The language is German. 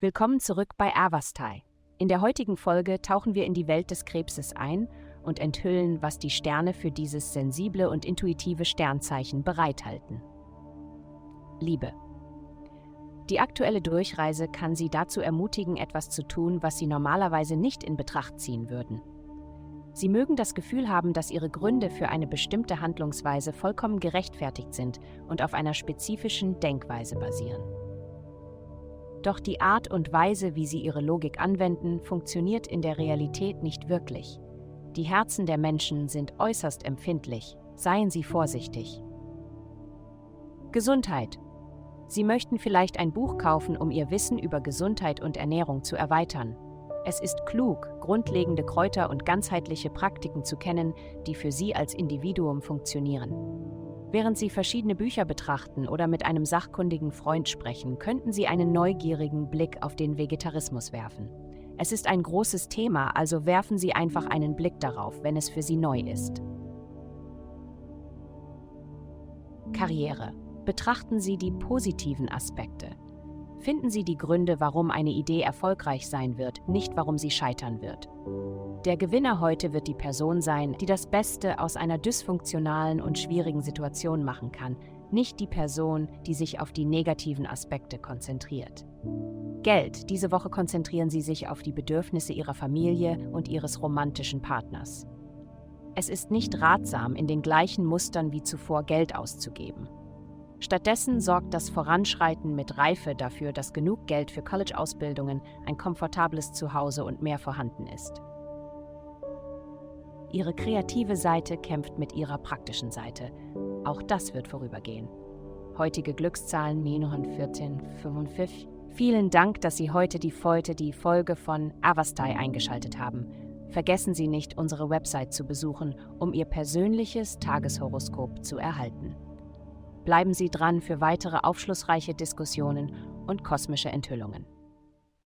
Willkommen zurück bei Avastai. In der heutigen Folge tauchen wir in die Welt des Krebses ein und enthüllen, was die Sterne für dieses sensible und intuitive Sternzeichen bereithalten. Liebe. Die aktuelle Durchreise kann Sie dazu ermutigen, etwas zu tun, was Sie normalerweise nicht in Betracht ziehen würden. Sie mögen das Gefühl haben, dass Ihre Gründe für eine bestimmte Handlungsweise vollkommen gerechtfertigt sind und auf einer spezifischen Denkweise basieren. Doch die Art und Weise, wie Sie Ihre Logik anwenden, funktioniert in der Realität nicht wirklich. Die Herzen der Menschen sind äußerst empfindlich. Seien Sie vorsichtig. Gesundheit. Sie möchten vielleicht ein Buch kaufen, um Ihr Wissen über Gesundheit und Ernährung zu erweitern. Es ist klug, grundlegende Kräuter und ganzheitliche Praktiken zu kennen, die für Sie als Individuum funktionieren. Während Sie verschiedene Bücher betrachten oder mit einem sachkundigen Freund sprechen, könnten Sie einen neugierigen Blick auf den Vegetarismus werfen. Es ist ein großes Thema, also werfen Sie einfach einen Blick darauf, wenn es für Sie neu ist. Karriere. Betrachten Sie die positiven Aspekte. Finden Sie die Gründe, warum eine Idee erfolgreich sein wird, nicht warum sie scheitern wird. Der Gewinner heute wird die Person sein, die das Beste aus einer dysfunktionalen und schwierigen Situation machen kann, nicht die Person, die sich auf die negativen Aspekte konzentriert. Geld. Diese Woche konzentrieren Sie sich auf die Bedürfnisse Ihrer Familie und Ihres romantischen Partners. Es ist nicht ratsam, in den gleichen Mustern wie zuvor Geld auszugeben. Stattdessen sorgt das Voranschreiten mit Reife dafür, dass genug Geld für College-Ausbildungen, ein komfortables Zuhause und mehr vorhanden ist. Ihre kreative Seite kämpft mit ihrer praktischen Seite. Auch das wird vorübergehen. Heutige Glückszahlen 914,45. Vielen Dank, dass Sie heute die Folge, die Folge von Avastai eingeschaltet haben. Vergessen Sie nicht, unsere Website zu besuchen, um Ihr persönliches Tageshoroskop zu erhalten. Bleiben Sie dran für weitere aufschlussreiche Diskussionen und kosmische Enthüllungen.